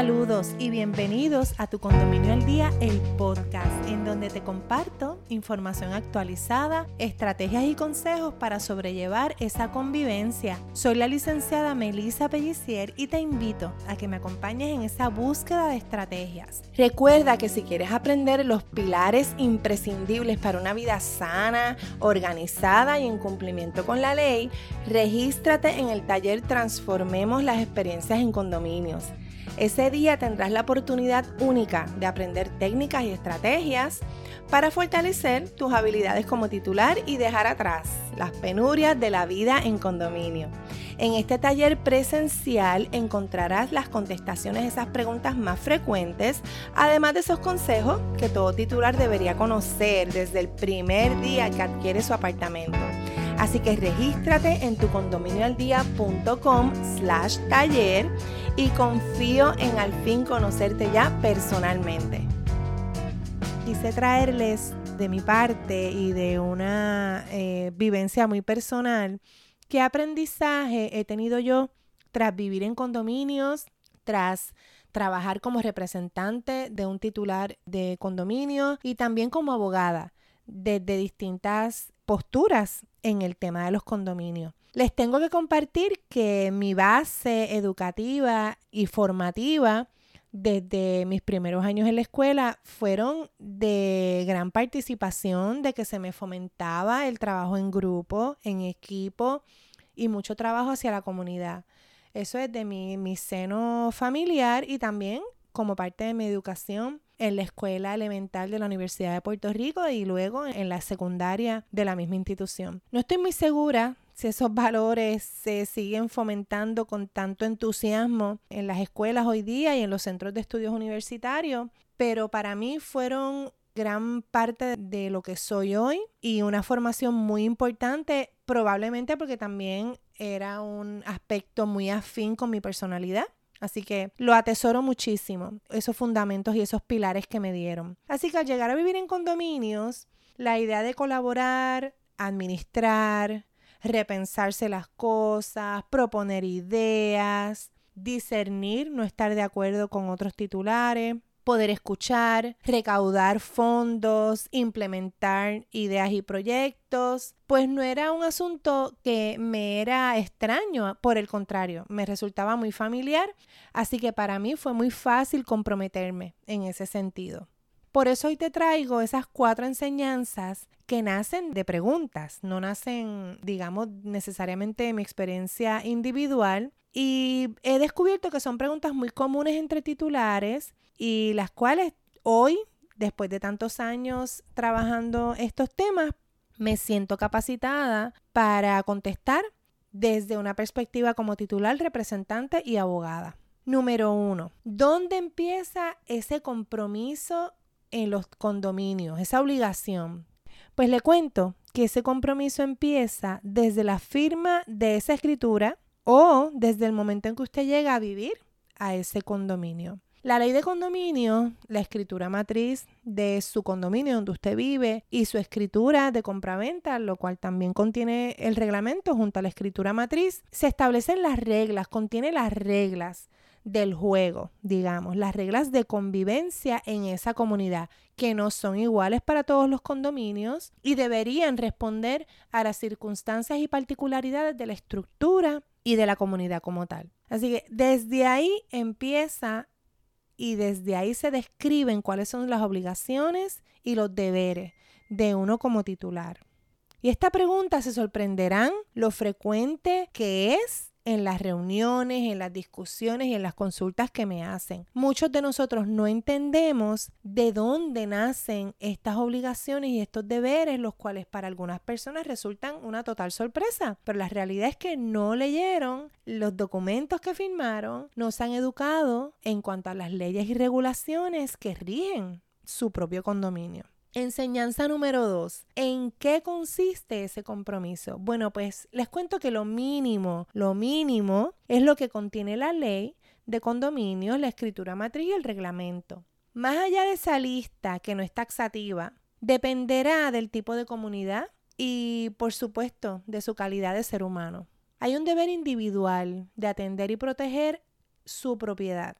Saludos y bienvenidos a tu Condominio al Día, el podcast, en donde te comparto información actualizada, estrategias y consejos para sobrellevar esa convivencia. Soy la licenciada Melissa Pellicier y te invito a que me acompañes en esa búsqueda de estrategias. Recuerda que si quieres aprender los pilares imprescindibles para una vida sana, organizada y en cumplimiento con la ley, regístrate en el taller Transformemos las experiencias en condominios. Ese día tendrás la oportunidad única de aprender técnicas y estrategias para fortalecer tus habilidades como titular y dejar atrás las penurias de la vida en condominio. En este taller presencial encontrarás las contestaciones a esas preguntas más frecuentes, además de esos consejos que todo titular debería conocer desde el primer día que adquiere su apartamento. Así que regístrate en tu condominioaldía.com slash taller y confío en al fin conocerte ya personalmente. Quise traerles de mi parte y de una eh, vivencia muy personal qué aprendizaje he tenido yo tras vivir en condominios, tras trabajar como representante de un titular de condominio y también como abogada desde distintas posturas en el tema de los condominios. Les tengo que compartir que mi base educativa y formativa desde mis primeros años en la escuela fueron de gran participación, de que se me fomentaba el trabajo en grupo, en equipo y mucho trabajo hacia la comunidad. Eso es de mi, mi seno familiar y también como parte de mi educación en la escuela elemental de la Universidad de Puerto Rico y luego en la secundaria de la misma institución. No estoy muy segura si esos valores se siguen fomentando con tanto entusiasmo en las escuelas hoy día y en los centros de estudios universitarios, pero para mí fueron gran parte de lo que soy hoy y una formación muy importante, probablemente porque también era un aspecto muy afín con mi personalidad. Así que lo atesoro muchísimo, esos fundamentos y esos pilares que me dieron. Así que al llegar a vivir en condominios, la idea de colaborar, administrar, repensarse las cosas, proponer ideas, discernir, no estar de acuerdo con otros titulares, poder escuchar, recaudar fondos, implementar ideas y proyectos, pues no era un asunto que me era extraño, por el contrario, me resultaba muy familiar, así que para mí fue muy fácil comprometerme en ese sentido. Por eso hoy te traigo esas cuatro enseñanzas que nacen de preguntas, no nacen, digamos, necesariamente de mi experiencia individual. Y he descubierto que son preguntas muy comunes entre titulares y las cuales hoy, después de tantos años trabajando estos temas, me siento capacitada para contestar desde una perspectiva como titular, representante y abogada. Número uno, ¿dónde empieza ese compromiso en los condominios, esa obligación. Pues le cuento que ese compromiso empieza desde la firma de esa escritura o desde el momento en que usted llega a vivir a ese condominio. La ley de condominio, la escritura matriz de su condominio donde usted vive y su escritura de compraventa, lo cual también contiene el reglamento junto a la escritura matriz, se establecen las reglas, contiene las reglas del juego, digamos, las reglas de convivencia en esa comunidad, que no son iguales para todos los condominios y deberían responder a las circunstancias y particularidades de la estructura y de la comunidad como tal. Así que desde ahí empieza y desde ahí se describen cuáles son las obligaciones y los deberes de uno como titular. Y esta pregunta se sorprenderán lo frecuente que es en las reuniones, en las discusiones y en las consultas que me hacen. Muchos de nosotros no entendemos de dónde nacen estas obligaciones y estos deberes, los cuales para algunas personas resultan una total sorpresa. Pero la realidad es que no leyeron los documentos que firmaron, no se han educado en cuanto a las leyes y regulaciones que rigen su propio condominio. Enseñanza número dos. ¿En qué consiste ese compromiso? Bueno, pues les cuento que lo mínimo, lo mínimo es lo que contiene la ley de condominios, la escritura matriz y el reglamento. Más allá de esa lista que no es taxativa, dependerá del tipo de comunidad y, por supuesto, de su calidad de ser humano. Hay un deber individual de atender y proteger su propiedad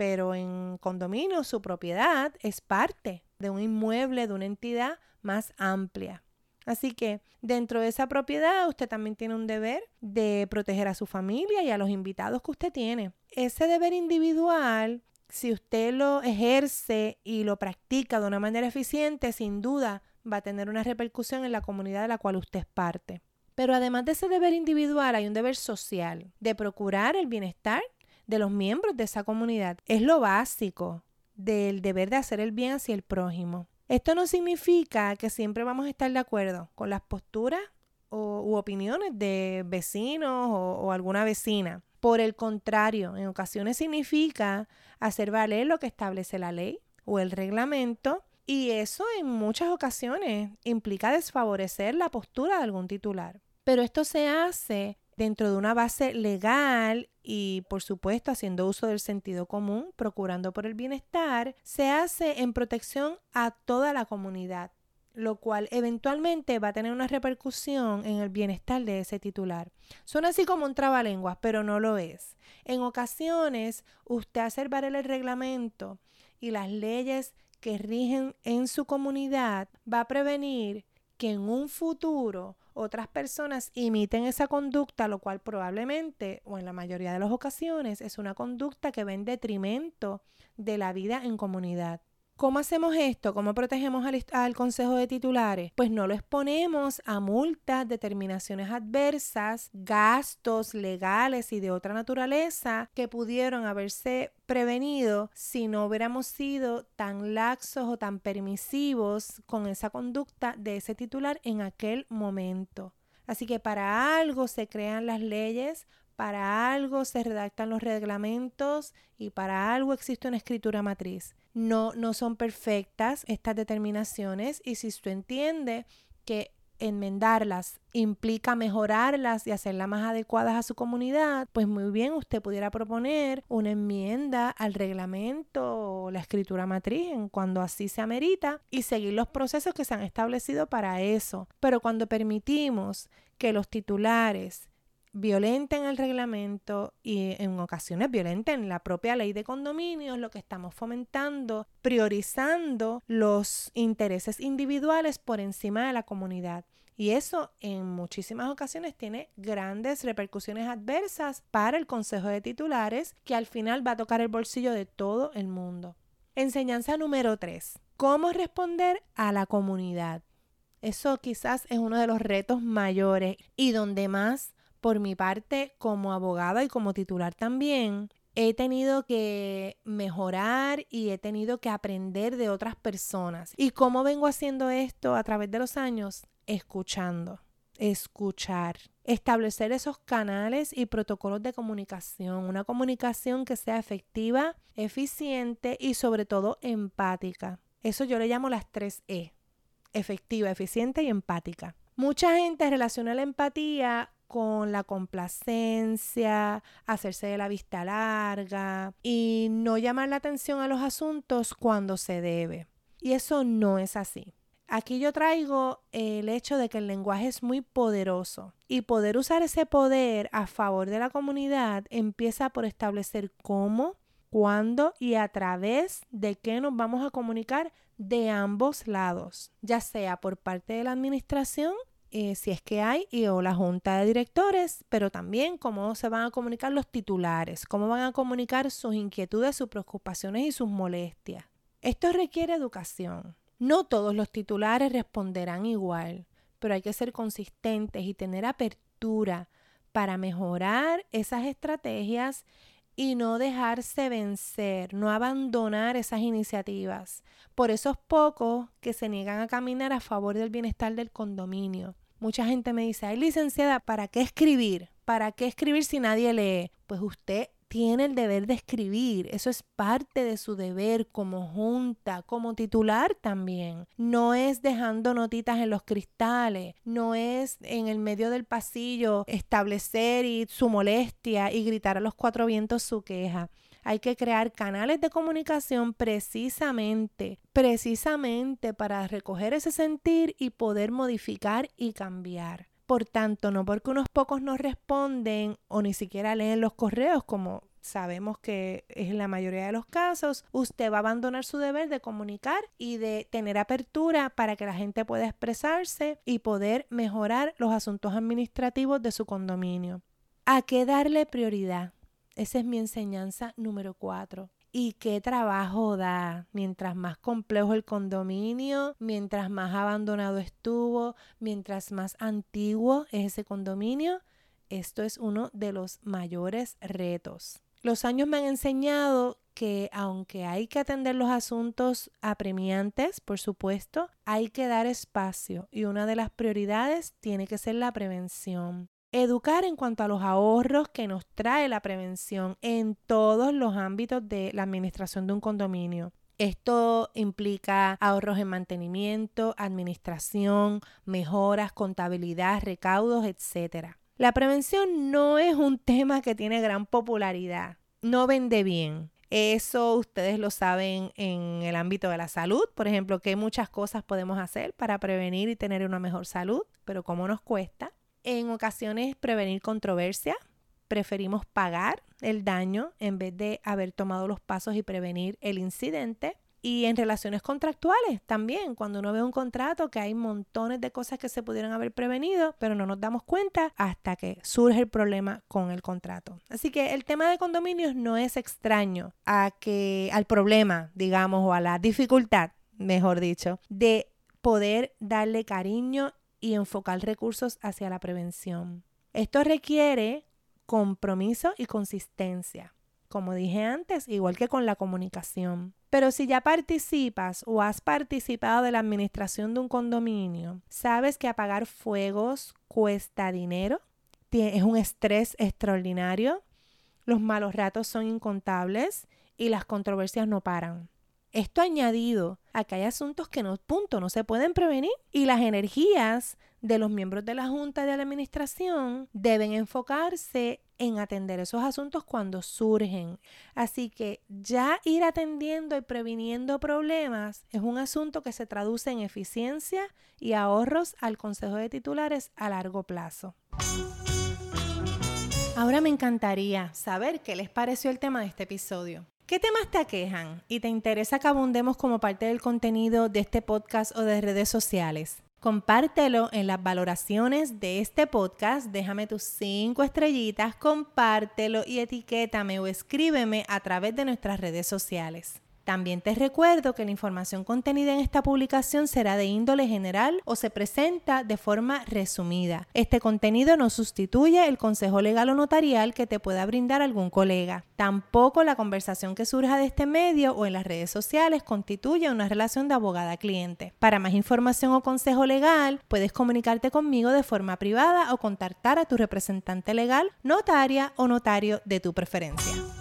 pero en condominio su propiedad es parte de un inmueble, de una entidad más amplia. Así que dentro de esa propiedad usted también tiene un deber de proteger a su familia y a los invitados que usted tiene. Ese deber individual, si usted lo ejerce y lo practica de una manera eficiente, sin duda va a tener una repercusión en la comunidad de la cual usted es parte. Pero además de ese deber individual, hay un deber social de procurar el bienestar de los miembros de esa comunidad. Es lo básico del deber de hacer el bien hacia el prójimo. Esto no significa que siempre vamos a estar de acuerdo con las posturas o, u opiniones de vecinos o, o alguna vecina. Por el contrario, en ocasiones significa hacer valer lo que establece la ley o el reglamento y eso en muchas ocasiones implica desfavorecer la postura de algún titular. Pero esto se hace dentro de una base legal y por supuesto haciendo uso del sentido común, procurando por el bienestar, se hace en protección a toda la comunidad, lo cual eventualmente va a tener una repercusión en el bienestar de ese titular. Suena así como un trabalenguas, pero no lo es. En ocasiones, usted hacer el reglamento y las leyes que rigen en su comunidad va a prevenir que en un futuro otras personas imiten esa conducta, lo cual probablemente o en la mayoría de las ocasiones es una conducta que va en detrimento de la vida en comunidad. ¿Cómo hacemos esto? ¿Cómo protegemos al, Consejo de Titulares? Pues no lo exponemos a multas, determinaciones adversas, gastos legales y de otra naturaleza que pudieron haberse prevenido si no hubiéramos sido tan laxos o tan permisivos con esa conducta de ese titular en aquel momento. Así que para algo se crean las leyes, para algo se redactan los reglamentos y para algo existe una escritura matriz no, no son perfectas estas determinaciones y si usted entiende que enmendarlas implica mejorarlas y hacerlas más adecuadas a su comunidad, pues muy bien usted pudiera proponer una enmienda al reglamento o la escritura matriz en cuando así se amerita y seguir los procesos que se han establecido para eso. Pero cuando permitimos que los titulares violenten el reglamento y en ocasiones violenten la propia ley de condominios, lo que estamos fomentando, priorizando los intereses individuales por encima de la comunidad. Y eso en muchísimas ocasiones tiene grandes repercusiones adversas para el Consejo de Titulares, que al final va a tocar el bolsillo de todo el mundo. Enseñanza número 3. ¿Cómo responder a la comunidad? Eso quizás es uno de los retos mayores y donde más por mi parte, como abogada y como titular también, he tenido que mejorar y he tenido que aprender de otras personas. ¿Y cómo vengo haciendo esto a través de los años? Escuchando, escuchar, establecer esos canales y protocolos de comunicación, una comunicación que sea efectiva, eficiente y sobre todo empática. Eso yo le llamo las tres E, efectiva, eficiente y empática. Mucha gente relaciona la empatía con la complacencia, hacerse de la vista larga y no llamar la atención a los asuntos cuando se debe. Y eso no es así. Aquí yo traigo el hecho de que el lenguaje es muy poderoso y poder usar ese poder a favor de la comunidad empieza por establecer cómo, cuándo y a través de qué nos vamos a comunicar de ambos lados, ya sea por parte de la administración eh, si es que hay, y, o la junta de directores, pero también cómo se van a comunicar los titulares, cómo van a comunicar sus inquietudes, sus preocupaciones y sus molestias. Esto requiere educación. No todos los titulares responderán igual, pero hay que ser consistentes y tener apertura para mejorar esas estrategias y no dejarse vencer, no abandonar esas iniciativas por esos pocos que se niegan a caminar a favor del bienestar del condominio. Mucha gente me dice, ay licenciada, ¿para qué escribir? ¿Para qué escribir si nadie lee? Pues usted tiene el deber de escribir. Eso es parte de su deber como junta, como titular también. No es dejando notitas en los cristales, no es en el medio del pasillo establecer y su molestia y gritar a los cuatro vientos su queja. Hay que crear canales de comunicación precisamente, precisamente para recoger ese sentir y poder modificar y cambiar. Por tanto, no porque unos pocos no responden o ni siquiera leen los correos, como sabemos que en la mayoría de los casos usted va a abandonar su deber de comunicar y de tener apertura para que la gente pueda expresarse y poder mejorar los asuntos administrativos de su condominio. ¿A qué darle prioridad? Esa es mi enseñanza número cuatro. ¿Y qué trabajo da? Mientras más complejo el condominio, mientras más abandonado estuvo, mientras más antiguo es ese condominio, esto es uno de los mayores retos. Los años me han enseñado que aunque hay que atender los asuntos apremiantes, por supuesto, hay que dar espacio y una de las prioridades tiene que ser la prevención. Educar en cuanto a los ahorros que nos trae la prevención en todos los ámbitos de la administración de un condominio. Esto implica ahorros en mantenimiento, administración, mejoras, contabilidad, recaudos, etc. La prevención no es un tema que tiene gran popularidad, no vende bien. Eso ustedes lo saben en el ámbito de la salud, por ejemplo, que muchas cosas podemos hacer para prevenir y tener una mejor salud, pero cómo nos cuesta. En ocasiones prevenir controversia, preferimos pagar el daño en vez de haber tomado los pasos y prevenir el incidente. Y en relaciones contractuales también, cuando uno ve un contrato que hay montones de cosas que se pudieran haber prevenido, pero no nos damos cuenta hasta que surge el problema con el contrato. Así que el tema de condominios no es extraño a que al problema, digamos, o a la dificultad, mejor dicho, de poder darle cariño y enfocar recursos hacia la prevención. Esto requiere compromiso y consistencia como dije antes, igual que con la comunicación. Pero si ya participas o has participado de la administración de un condominio, sabes que apagar fuegos cuesta dinero, es un estrés extraordinario, los malos ratos son incontables y las controversias no paran. Esto añadido a que hay asuntos que no, punto, no se pueden prevenir y las energías de los miembros de la Junta de la Administración deben enfocarse en atender esos asuntos cuando surgen. Así que ya ir atendiendo y previniendo problemas es un asunto que se traduce en eficiencia y ahorros al Consejo de Titulares a largo plazo. Ahora me encantaría saber qué les pareció el tema de este episodio. ¿Qué temas te aquejan y te interesa que abundemos como parte del contenido de este podcast o de redes sociales? Compártelo en las valoraciones de este podcast. Déjame tus cinco estrellitas, compártelo y etiquétame o escríbeme a través de nuestras redes sociales. También te recuerdo que la información contenida en esta publicación será de índole general o se presenta de forma resumida. Este contenido no sustituye el consejo legal o notarial que te pueda brindar algún colega. Tampoco la conversación que surja de este medio o en las redes sociales constituye una relación de abogada-cliente. Para más información o consejo legal, puedes comunicarte conmigo de forma privada o contactar a tu representante legal, notaria o notario de tu preferencia.